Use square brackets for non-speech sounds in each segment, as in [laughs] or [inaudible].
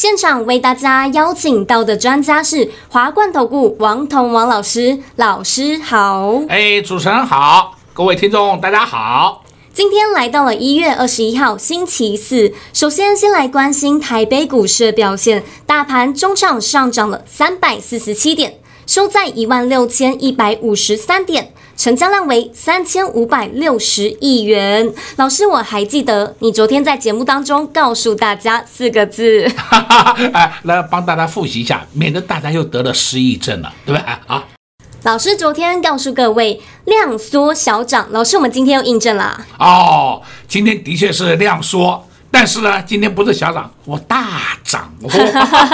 现场为大家邀请到的专家是华冠投顾王彤王老师，老师好。哎，主持人好，各位听众大家好。今天来到了一月二十一号星期四，首先先来关心台北股市的表现，大盘中场上涨了三百四十七点，收在一万六千一百五十三点。成交量为三千五百六十亿元。老师，我还记得你昨天在节目当中告诉大家四个字，[laughs] 哎，来帮大家复习一下，免得大家又得了失忆症了，对不对？啊，老师昨天告诉各位量缩小涨，老师，我们今天又印证了。哦，今天的确是量缩，但是呢，今天不是小涨，我大涨，哦，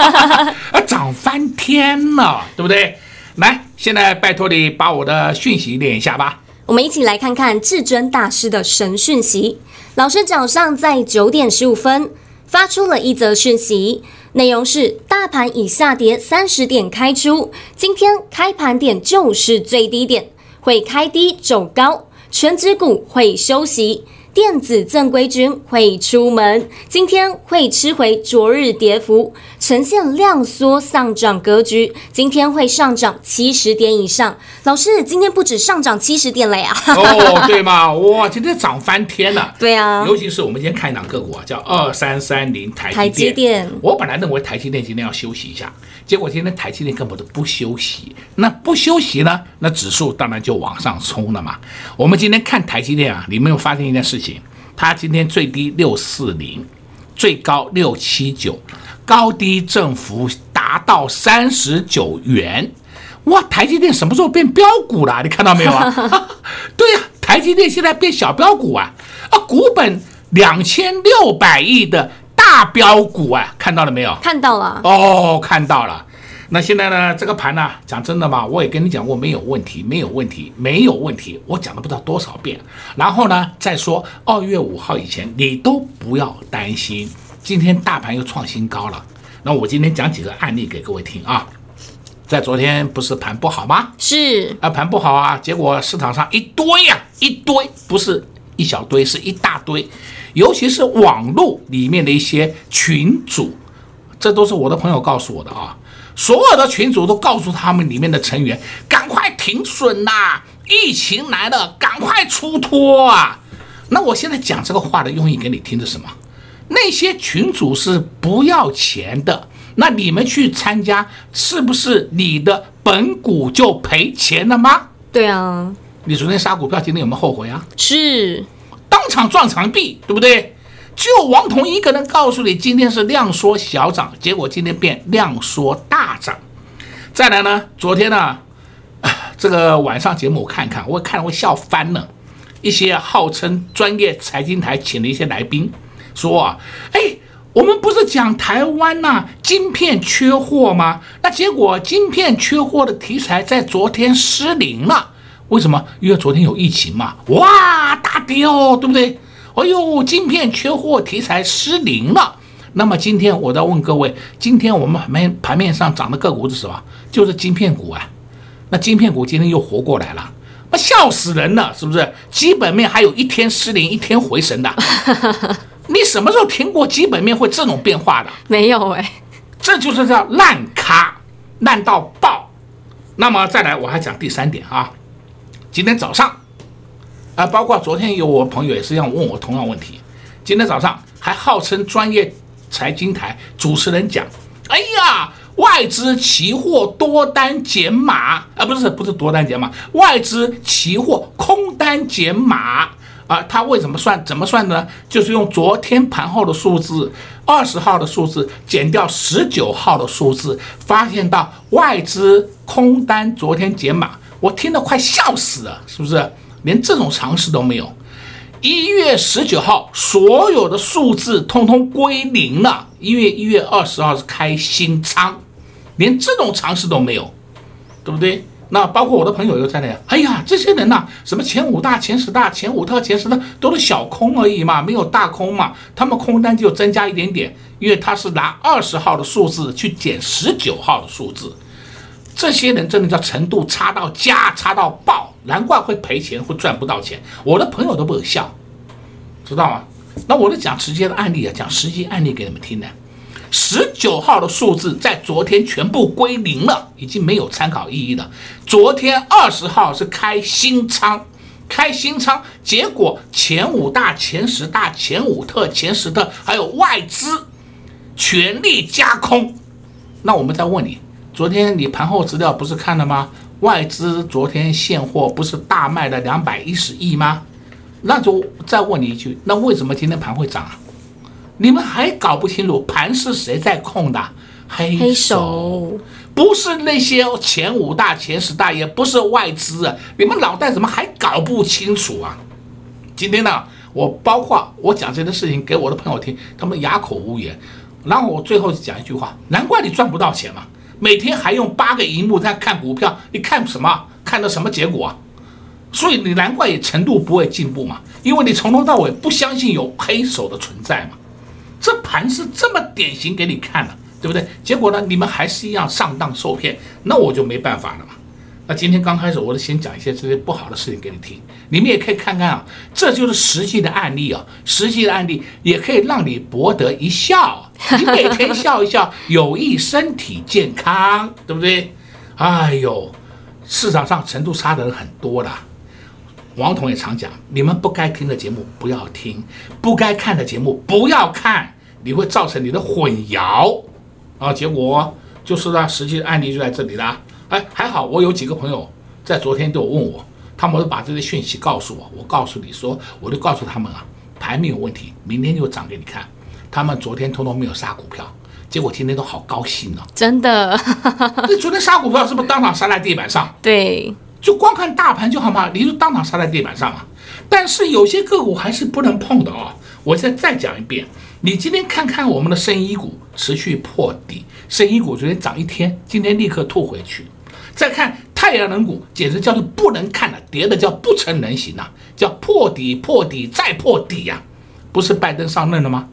[laughs] [laughs] 涨翻天了，对不对？来，现在拜托你把我的讯息念一下吧。我们一起来看看至尊大师的神讯息。老师早上在九点十五分发出了一则讯息，内容是：大盘已下跌三十点开出，今天开盘点就是最低点，会开低走高，全指股会休息。电子正规军会出门，今天会吃回昨日跌幅，呈现量缩上涨格局。今天会上涨七十点以上。老师，今天不止上涨七十点了呀！哦，对吗？哇，今天涨翻天了。对啊，尤其是我们今天看一档个股啊，叫二三三零台积电。台积电，我本来认为台积电今天要休息一下，结果今天台积电根本都不休息。那不休息呢？那指数当然就往上冲了嘛。我们今天看台积电啊，你没有发现一件事情？它今天最低六四零，最高六七九，高低振幅达到三十九元。哇，台积电什么时候变标股了？你看到没有啊？[laughs] [laughs] 对呀、啊，台积电现在变小标股啊！啊，股本两千六百亿的大标股啊，看到了没有？看到了。哦，看到了。那现在呢？这个盘呢、讲真的嘛，我也跟你讲过，没有问题，没有问题，没有问题。我讲了不知道多少遍。然后呢，再说二月五号以前，你都不要担心。今天大盘又创新高了。那我今天讲几个案例给各位听啊。在昨天不是盘不好吗？是啊，盘不好啊。结果市场上一堆呀、一堆，不是一小堆，是一大堆。尤其是网络里面的一些群组，这都是我的朋友告诉我的啊。所有的群主都告诉他们里面的成员，赶快停损呐！疫情来了，赶快出脱啊！那我现在讲这个话的用意给你听的什么？那些群主是不要钱的，那你们去参加，是不是你的本股就赔钱了吗？对啊，你昨天杀股票，今天有没有后悔啊？是，当场撞墙壁，对不对？就王彤一个人告诉你，今天是量缩小涨，结果今天变量缩大涨。再来呢，昨天呢，[sighs] 这个晚上节目我看看，我看我笑翻了。一些号称专业财经台请了一些来宾，说啊，哎，我们不是讲台湾呐，晶片缺货吗？那结果晶片缺货的题材在昨天失灵了。为什么？因为昨天有疫情嘛。哇，大跌哦，对不对？哎呦，晶片缺货题材失灵了。那么今天我再问各位，今天我们盘面盘面上涨的个股是什么？就是晶片股啊。那晶片股今天又活过来了，那笑死人了，是不是？基本面还有一天失灵，一天回神的。[laughs] 你什么时候听过基本面会这种变化的？没有哎，这就是叫烂咖，烂到爆。那么再来，我还讲第三点啊。今天早上。啊，包括昨天有我朋友也是这样问我同样问题，今天早上还号称专业财经台主持人讲，哎呀，外资期货多单减码啊，不是不是多单减码，外资期货空单减码啊，他为什么算怎么算呢？就是用昨天盘后的数字，二十号的数字减掉十九号的数字，发现到外资空单昨天减码，我听得快笑死了，是不是？连这种常识都没有，一月十九号所有的数字通通归零了，因为一月二十号是开新仓，连这种常识都没有，对不对？那包括我的朋友又在那，哎呀，这些人呐、什么前五大、前十大、前五特、前十特都是小空而已嘛，没有大空嘛，他们空单就增加一点点，因为他是拿二十号的数字去减十九号的数字，这些人真的叫程度差到家，差到爆，难怪会赔钱，会赚不到钱。我的朋友都不可笑，知道吗？那我就讲直接的案例啊，讲实际案例给你们听的。十九号的数字在昨天全部归零了，已经没有参考意义了。昨天二十号是开新仓，开新仓，结果前五大、前十大、前五特、前十特，还有外资全力加空。那我们再问你，昨天你盘后资料不是看了吗？外资昨天现货不是大卖了两百一十亿吗？那就再问你一句，那为什么今天盘会涨啊？你们还搞不清楚盘是谁在控的？黑手，黑手不是那些前五大、前十大，也不是外资啊！你们脑袋怎么还搞不清楚啊？今天呢，我包括我讲这件事情给我的朋友听，他们哑口无言。然后我最后讲一句话：难怪你赚不到钱嘛！每天还用八个荧幕在看股票，你看什么？看到什么结果啊？所以你难怪也程度不会进步嘛，因为你从头到尾不相信有黑手的存在嘛。这盘是这么典型给你看了，对不对？结果呢，你们还是一样上当受骗，那我就没办法了嘛。那今天刚开始，我就先讲一些这些不好的事情给你听，你们也可以看看啊，这就是实际的案例啊，实际的案例也可以让你博得一笑，[laughs] 你每天笑一笑，有益身体健康，对不对？哎呦，市场上程度差的人很多的。王彤也常讲，你们不该听的节目不要听，不该看的节目不要看，你会造成你的混淆啊！结果就是呢，实际案例就在这里了。哎，还好我有几个朋友在昨天都问我，他们都把这些讯息告诉我。我告诉你说，我就告诉他们啊，盘没有问题，明天就涨给你看。他们昨天通通没有杀股票，结果今天都好高兴呢。真的？[laughs] 那昨天杀股票是不是当场杀在地板上？对。就光看大盘就好吗？你就当场杀在地板上啊！但是有些个股还是不能碰的啊！我再再讲一遍，你今天看看我们的生医股持续破底，生医股昨天涨一天，今天立刻吐回去。再看太阳能股，简直叫做不能看了，跌的叫不成人形呐，叫破底破底再破底呀！不是拜登上任了吗？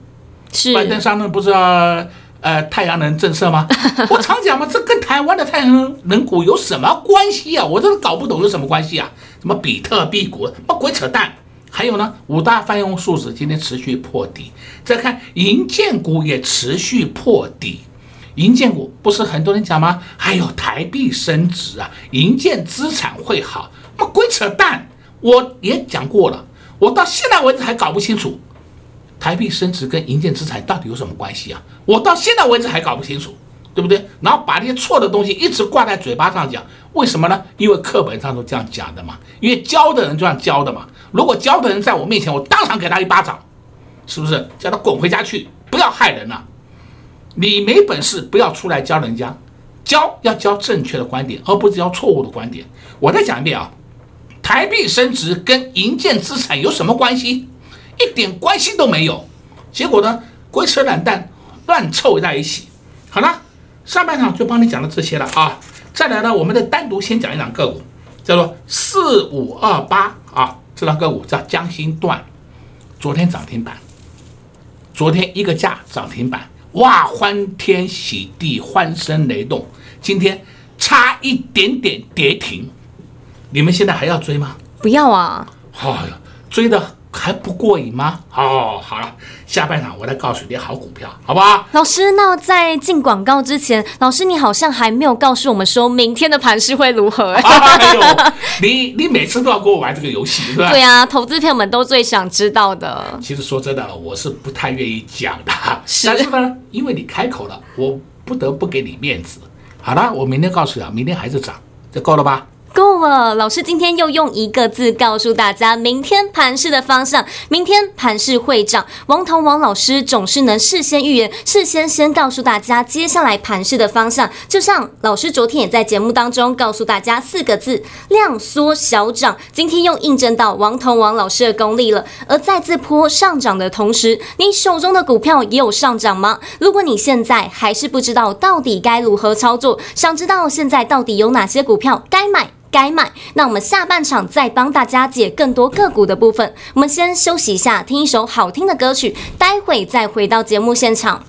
是拜登上任不是要？呃，太阳能政策吗？[laughs] 我常讲嘛，这跟台湾的太阳能能股有什么关系啊？我真的搞不懂有什么关系啊？什么比特币股，什么鬼扯淡？还有呢，五大泛用数字今天持续破底，再看银建股也持续破底。银建股不是很多人讲吗？还有台币升值啊，银建资产会好，什么鬼扯淡？我也讲过了，我到现在为止还搞不清楚。台币升值跟银建资产到底有什么关系啊？我到现在为止还搞不清楚，对不对？然后把那些错的东西一直挂在嘴巴上讲，为什么呢？因为课本上都这样讲的嘛，因为教的人这样教的嘛。如果教的人在我面前，我当场给他一巴掌，是不是？叫他滚回家去，不要害人了。你没本事，不要出来教人家，教要教正确的观点，而不是教错误的观点。我再讲一遍啊，台币升值跟银建资产有什么关系？一点关系都没有，结果呢，鬼扯懒蛋乱凑在一起。好了，上半场就帮你讲了这些了啊。再来呢，我们再单独先讲一档个股，叫做四五二八啊，这档个股叫江心段，昨天涨停板，昨天一个价涨停板，哇，欢天喜地，欢声雷动。今天差一点点跌停，你们现在还要追吗？不要啊！哎呀，追的。还不过瘾吗？哦，好了，下半场我再告诉你好股票，好不好？老师，那在进广告之前，老师你好像还没有告诉我们说明天的盘势会如何？[laughs] 哎呦，你你每次都要跟我玩这个游戏，是吧？对啊，投资朋友们都最想知道的。其实说真的，我是不太愿意讲的，是但是呢，因为你开口了，我不得不给你面子。好了，我明天告诉你啊，明天还是涨，这够了吧？够了，老师今天又用一个字告诉大家明天盘势的方向。明天盘势会涨，王彤王老师总是能事先预言，事先先告诉大家接下来盘势的方向。就像老师昨天也在节目当中告诉大家四个字：量缩小涨。今天又印证到王彤王老师的功力了。而在这波上涨的同时，你手中的股票也有上涨吗？如果你现在还是不知道到底该如何操作，想知道现在到底有哪些股票该买？该买，那我们下半场再帮大家解更多个股的部分。我们先休息一下，听一首好听的歌曲，待会再回到节目现场。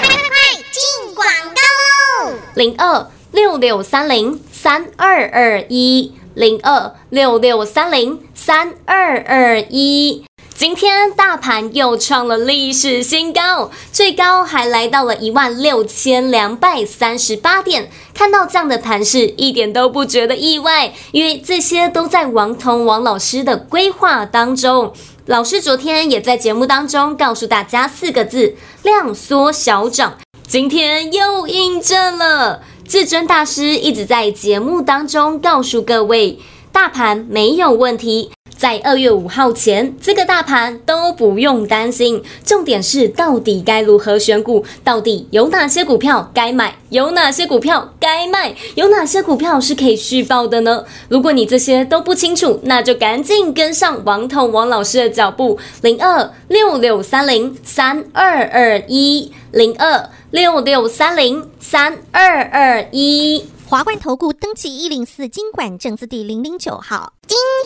快快快，进广告喽！零二六六三零三二二一，零二六六三零三二二一。今天大盘又创了历史新高，最高还来到了一万六千两百三十八点。看到这样的盘势，一点都不觉得意外，因为这些都在王彤王老师的规划当中。老师昨天也在节目当中告诉大家四个字：量缩小涨。今天又印证了，至尊大师一直在节目当中告诉各位，大盘没有问题。在二月五号前，这个大盘都不用担心。重点是，到底该如何选股？到底有哪些股票该买？有哪些股票该卖？有哪些股票是可以续报的呢？如果你这些都不清楚，那就赶紧跟上王彤王老师的脚步。零二六六三零三二二一，零二六六三零三二二一。华冠投顾登记一零四金管证字第零零九号，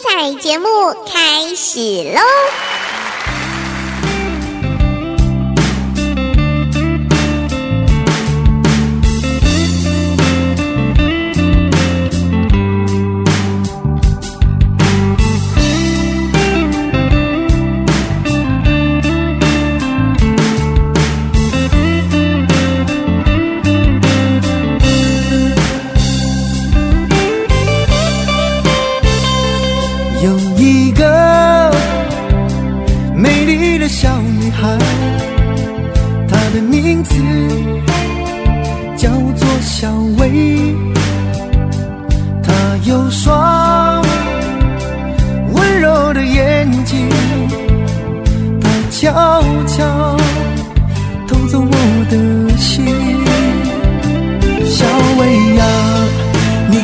彩节目开始喽！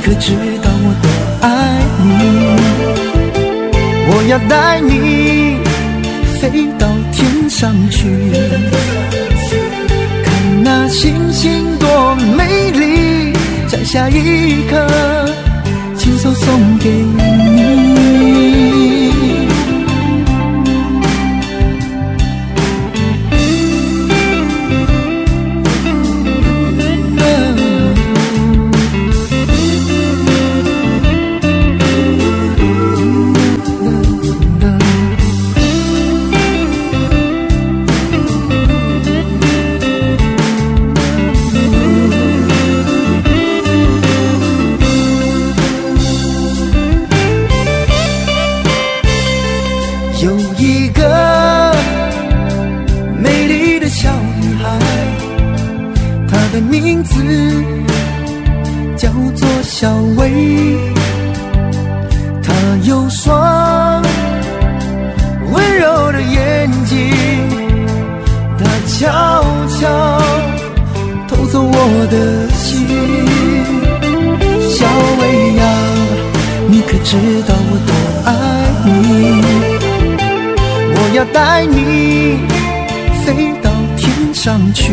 可知道我多爱你，我要带你飞到天上去，看那星星多美丽，摘下一颗亲手送给你。的名字叫做小薇她有双温柔的眼睛她悄悄偷走我的心。小薇呀你可知道我多爱你？我要带你飞到天上去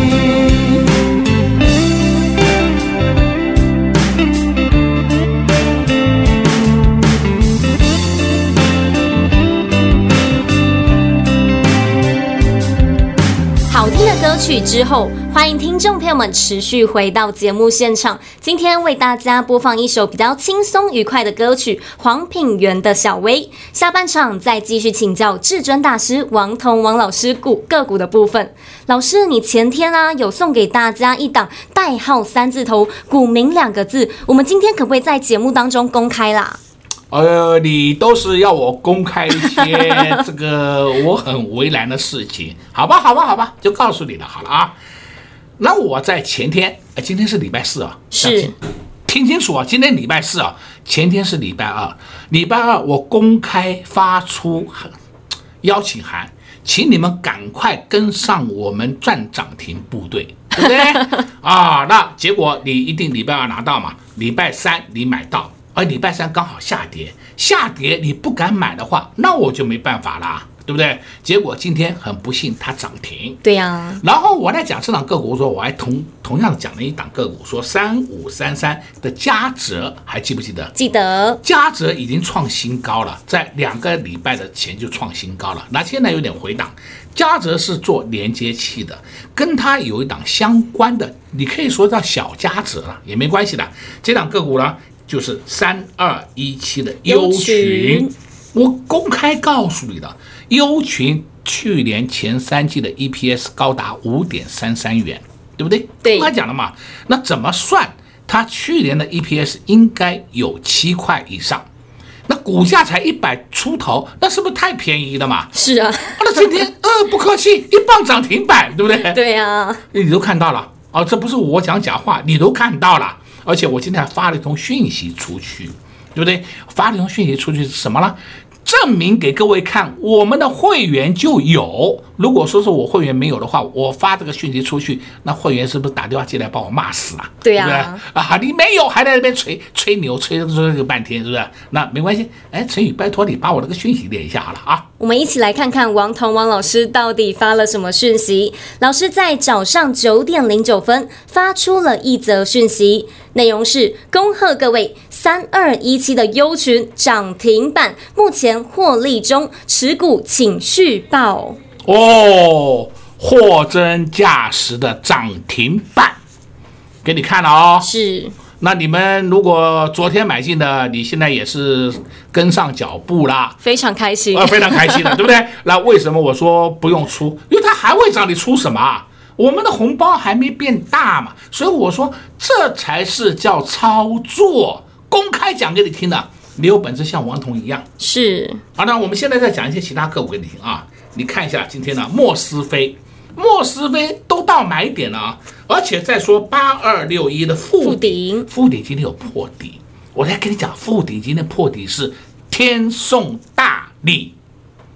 曲之后，欢迎听众朋友们持续回到节目现场。今天为大家播放一首比较轻松愉快的歌曲《黄品源的小薇》。下半场再继续请教至尊大师王彤王老师股个股的部分。老师，你前天啊有送给大家一档代号三字头股名两个字，我们今天可不可以在节目当中公开啦？呃，你都是要我公开一些这个我很为难的事情，好吧，好吧，好吧，就告诉你了，好了啊。那我在前天，呃，今天是礼拜四啊，是，听清楚啊，今天礼拜四啊，前天是礼拜二，礼拜二我公开发出邀请函，请你们赶快跟上我们赚涨停部队，对不对？啊，那结果你一定礼拜二拿到嘛，礼拜三你买到。而礼拜三刚好下跌，下跌你不敢买的话，那我就没办法啦，对不对？结果今天很不幸它涨停，对呀、啊。然后我在讲这档个股的时候，我还同同样讲了一档个股，说三五三三的嘉泽，还记不记得？记得。嘉泽已经创新高了，在两个礼拜的前就创新高了，那现在有点回档。嘉泽是做连接器的，跟它有一档相关的，你可以说叫小嘉泽了，也没关系的。这档个股呢？就是三二一七的优群，我公开告诉你的，优群去年前三季的 EPS 高达五点三三元，对不对？对，公开讲了嘛。那怎么算？它去年的 EPS 应该有七块以上，那股价才一百出头，那是不是太便宜了嘛？是啊，那今天呃不客气，一棒涨停板，对不对？对呀、啊，你都看到了哦，这不是我讲假话，你都看到了。而且我今天还发了一通讯息出去，对不对？发了一通讯息出去是什么呢？证明给各位看，我们的会员就有。如果说是我会员没有的话，我发这个讯息出去，那会员是不是打电话进来把我骂死啊？对呀、啊，对不对？啊，你没有，还在那边吹吹牛，吹了吹了半天，是不是？那没关系，哎，陈宇，拜托你把我这个讯息连一下好了啊。我们一起来看看王彤王老师到底发了什么讯息。老师在早上九点零九分发出了一则讯息，内容是：恭贺各位三二一七的优群涨停板，目前获利中，持股请续报。哦，货真价实的涨停板，给你看了哦。是，那你们如果昨天买进的，你现在也是跟上脚步啦，非常开心啊，非常开心的，[laughs] 对不对？那为什么我说不用出？因为它还会涨，你出什么？啊我们的红包还没变大嘛，所以我说这才是叫操作，公开讲给你听的。你有本事像王彤一样是。好，那我们现在再讲一些其他个股给你听啊。你看一下今天的莫斯菲，莫斯菲都到买点了啊，而且再说八二六一的附顶，附顶今天有破底，我来跟你讲，附顶今天破底是天送大礼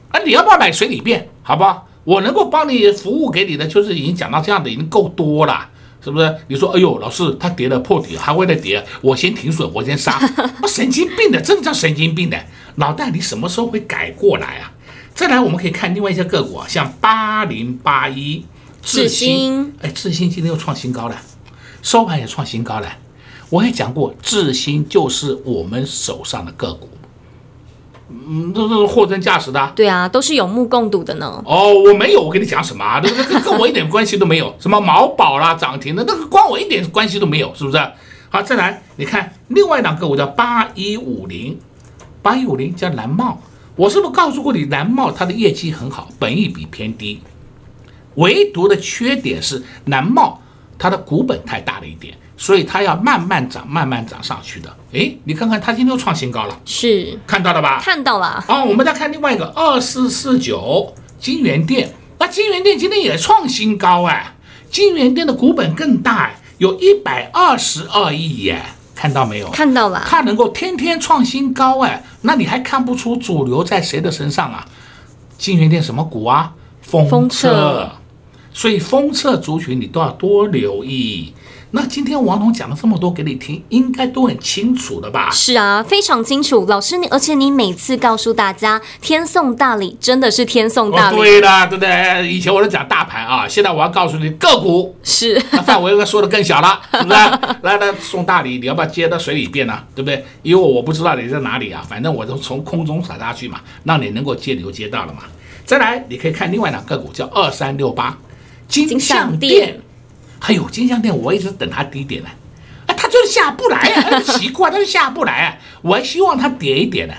啊！你要不要买随你便？好不好？我能够帮你服务给你的，就是已经讲到这样的已经够多了，是不是？你说，哎呦，老师他跌了破底还会再跌，我先停损，我先杀，我神经病的，真的叫神经病的，脑袋你什么时候会改过来啊？再来，我们可以看另外一些个股啊，像八零八一智新，哎，智新今天又创新高了，收盘也创新高了。我也讲过，智新就是我们手上的个股，嗯，这都是货真价实的。对啊，都是有目共睹的呢。哦，我没有，我跟你讲什么啊？这个跟我一点关系都没有。什么毛宝啦，涨停的，那个关我一点关系都没有，是不是？好，再来，你看另外一档个股叫八一五零，八一五零叫蓝帽。我是不是告诉过你，蓝帽它的业绩很好，本益比偏低，唯独的缺点是南茂它的股本太大了一点，所以它要慢慢涨，慢慢涨上去的。诶，你看看它今天又创新高了，是看到了吧？看到了。哦，我们再看另外一个二四四九金源店，那金源店今天也创新高哎，金源店的股本更大哎，有一百二十二亿耶。看到没有？看到了，它能够天天创新高哎，那你还看不出主流在谁的身上啊？金源店什么股啊？封测，测所以封测族群你都要多留意。那今天王彤讲了这么多给你听，应该都很清楚的吧？是啊，非常清楚。老师你，而且你每次告诉大家天送大礼，真的是天送大礼。哦、对的，对不对？以前我都讲大盘啊，现在我要告诉你个股，是那范围应该说的更小了，是不是？来来送大礼，你要不要接到水里边呢？对不对？因为我不知道你在哪里啊，反正我都从空中撒下去嘛，让你能够接流接到了嘛。再来，你可以看另外两个股叫二三六八。金像电，还有金像电，我一直等它低点呢，啊，它就是下不来啊，[laughs] 奇怪，它就下不来啊，我还希望它跌一点呢，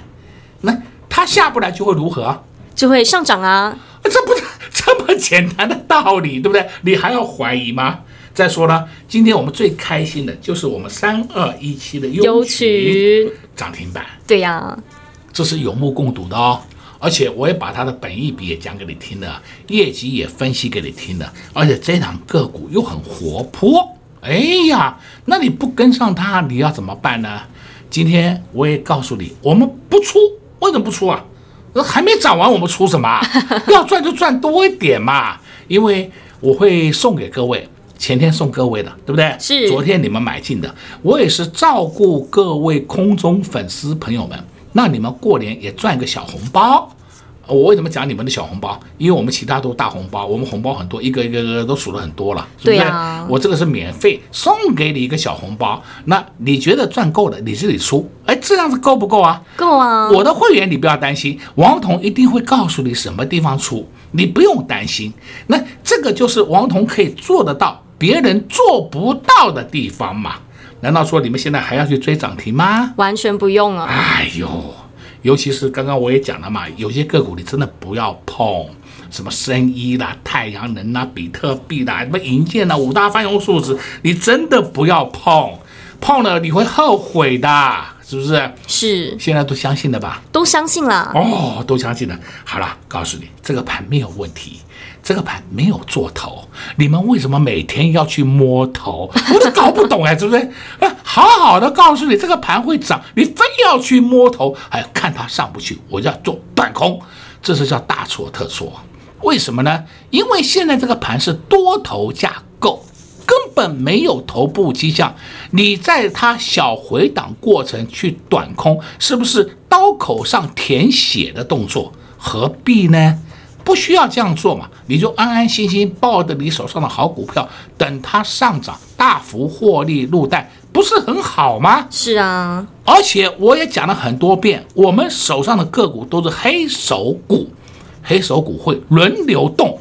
那它下不来就会如何？就会上涨啊，这不是 [laughs] 这么简单的道理，对不对？你还要怀疑吗？再说了，今天我们最开心的就是我们三二一七的优曲涨停板，对呀、啊，这是有目共睹的哦。而且我也把它的本益比也讲给你听了，业绩也分析给你听了，而且这档个股又很活泼。哎呀，那你不跟上它，你要怎么办呢？今天我也告诉你，我们不出，为什么不出啊？还没涨完，我们出什么？[laughs] 要赚就赚多一点嘛，因为我会送给各位，前天送各位的，对不对？是。昨天你们买进的，我也是照顾各位空中粉丝朋友们。那你们过年也赚一个小红包，我为什么讲你们的小红包？因为我们其他都大红包，我们红包很多，一个一个个都数了很多了，是不是？我这个是免费送给你一个小红包，那你觉得赚够了，你自己出。哎，这样子够不够啊？够啊。我的会员你不要担心，王彤一定会告诉你什么地方出，你不用担心。那这个就是王彤可以做得到，别人做不到的地方嘛。难道说你们现在还要去追涨停吗？完全不用啊！哎呦，尤其是刚刚我也讲了嘛，有些个股你真的不要碰，什么生医啦、太阳能啦、比特币啦、什么银建啦、五大泛用数字，你真的不要碰，碰了你会后悔的，是不是？是。现在都相信了吧？都相信了。哦，都相信了。好了，告诉你，这个盘没有问题。这个盘没有做头，你们为什么每天要去摸头？我都搞不懂哎，是不是？好好的告诉你，这个盘会涨，你非要去摸头，还看它上不去，我就要做短空，这是叫大错特错。为什么呢？因为现在这个盘是多头架构，根本没有头部迹象。你在它小回档过程去短空，是不是刀口上舔血的动作？何必呢？不需要这样做嘛，你就安安心心抱着你手上的好股票，等它上涨，大幅获利入袋，不是很好吗？是啊，而且我也讲了很多遍，我们手上的个股都是黑手股，黑手股会轮流动。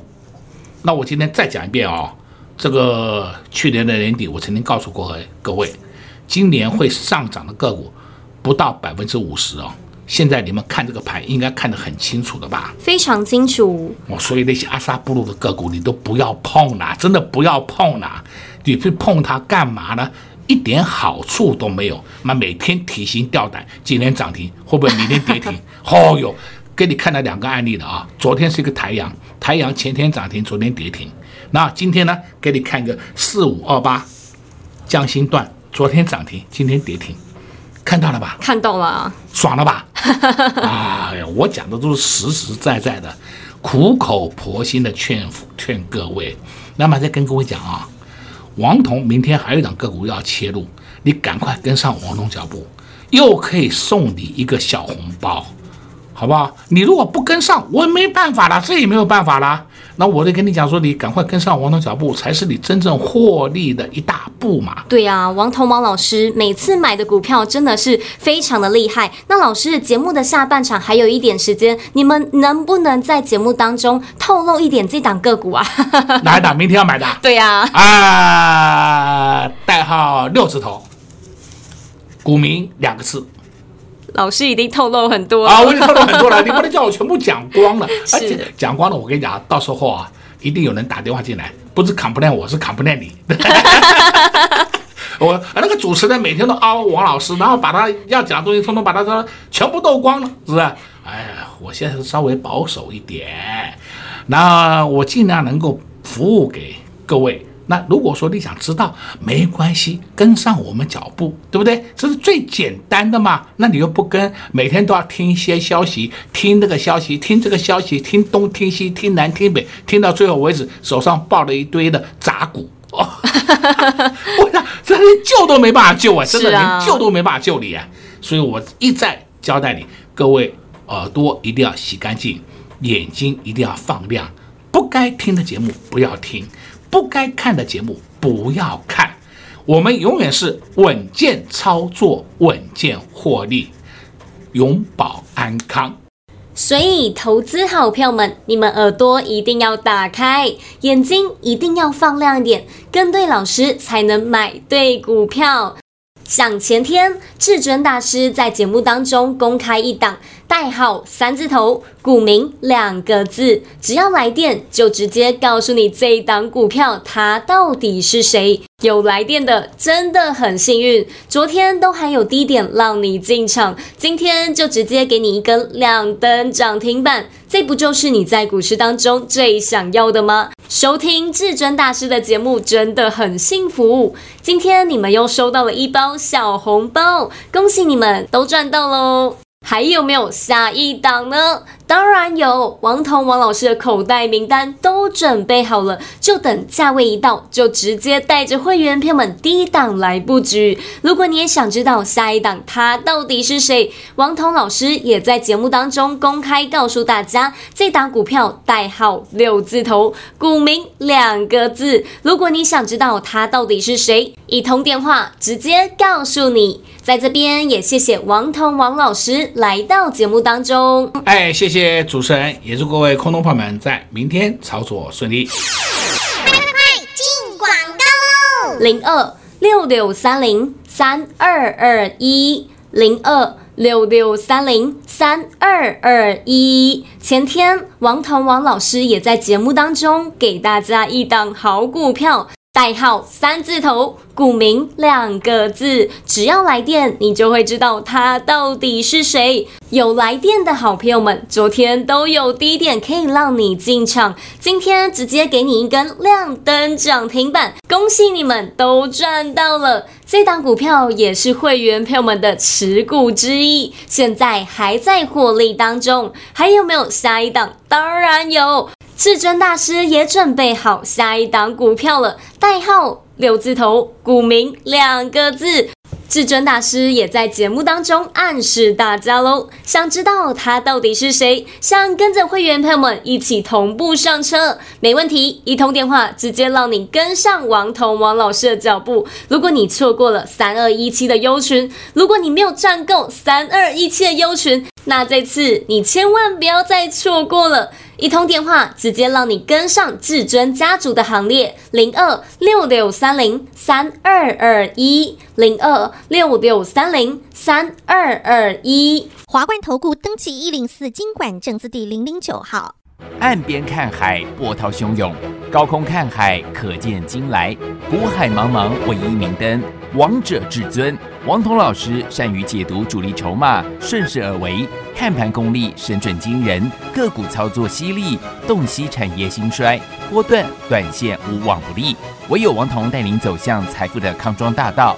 那我今天再讲一遍啊、哦，这个去年的年底我曾经告诉过各位，今年会上涨的个股不到百分之五十哦。现在你们看这个盘，应该看得很清楚的吧？非常清楚。哦，所以那些阿萨布鲁的个股，你都不要碰啦，真的不要碰啦。你去碰它干嘛呢？一点好处都没有。那每天提心吊胆，今天涨停会不会明天跌停？[laughs] 哦哟，给你看了两个案例的啊。昨天是一个台阳，台阳前天涨停，昨天跌停。那今天呢？给你看一个四五二八，江心段，昨天涨停，今天跌停。看到了吧？看到了，爽了吧？[laughs] 哎呀，我讲的都是实实在在的，苦口婆心的劝劝各位。那么再跟各位讲啊，王彤明天还有一档个股要切入，你赶快跟上王彤脚步，又可以送你一个小红包，好不好？你如果不跟上，我也没办法了，这也没有办法了。那我得跟你讲说，你赶快跟上王彤脚步，才是你真正获利的一大步嘛。对呀、啊，王彤王老师每次买的股票真的是非常的厉害。那老师，节目的下半场还有一点时间，你们能不能在节目当中透露一点这档个股啊？哪一档？明天要买的？对呀、啊。啊，代号六字头，股名两个字。老师已经透露很多啊，我已经透露很多了，你不能叫我全部讲光了。[laughs] 而且讲光了，我跟你讲，到时候啊，一定有人打电话进来，不是 complain 我，是 complain 你。[laughs] 我那个主持人每天都凹王老师，然后把他要讲的东西通通把他说全部都光了，是不是？哎呀，我现在是稍微保守一点，那我尽量能够服务给各位。那如果说你想知道，没关系，跟上我们脚步，对不对？这是最简单的嘛。那你又不跟，每天都要听一些消息，听这个消息，听这个消息，听东听西，听南听北，听到最后为止，手上抱了一堆的杂股，哦，[laughs] 我操这连救都没办法救啊，真的连救都没办法救你啊。所以我一再交代你，各位耳朵一定要洗干净，眼睛一定要放亮，不该听的节目不要听。不该看的节目不要看，我们永远是稳健操作，稳健获利，永保安康。所以，投资好票们，你们耳朵一定要打开，眼睛一定要放亮一点，跟对老师才能买对股票。像前天，至尊大师在节目当中公开一档。代号三字头，股名两个字，只要来电就直接告诉你这一档股票它到底是谁。有来电的真的很幸运，昨天都还有低点让你进场，今天就直接给你一根亮灯涨停板，这不就是你在股市当中最想要的吗？收听至尊大师的节目真的很幸福，今天你们又收到了一包小红包，恭喜你们都赚到喽！还有没有下一档呢？当然有，王彤王老师的口袋名单都准备好了，就等价位一到，就直接带着会员朋友们低档来布局。如果你也想知道下一档他到底是谁，王彤老师也在节目当中公开告诉大家，这档股票代号六字头，股名两个字。如果你想知道他到底是谁，一通电话直接告诉你。在这边也谢谢王彤王老师来到节目当中。哎，谢谢。主持人，也祝各位空头朋友们在明天操作顺利。快快快进广告喽！零二六六三零三二二一，零二六六三零三二二一。前天王彤王老师也在节目当中给大家一档好股票。代号三字头，股名两个字，只要来电，你就会知道他到底是谁。有来电的好朋友们，昨天都有低点可以让你进场，今天直接给你一根亮灯涨停板，恭喜你们都赚到了。这档股票也是会员朋友们的持股之一，现在还在获利当中。还有没有下一档？当然有。至尊大师也准备好下一档股票了，代号六字头，股名两个字。至尊大师也在节目当中暗示大家喽，想知道他到底是谁，想跟着会员朋友们一起同步上车，没问题，一通电话直接让你跟上王彤王老师的脚步。如果你错过了三二一七的优群，如果你没有赚够三二一七的优群，那这次你千万不要再错过了。一通电话，直接让你跟上至尊家族的行列，零二六六三零三二二一，零二六六三零三二二一。华冠投顾登记一零四经管证字第零零九号。岸边看海，波涛汹涌；高空看海，可见金来。股海茫茫，唯一明灯。王者至尊，王彤老师善于解读主力筹码，顺势而为，看盘功力神准惊人，个股操作犀利，洞悉产业兴衰，波段短线无往不利。唯有王彤带领走向财富的康庄大道。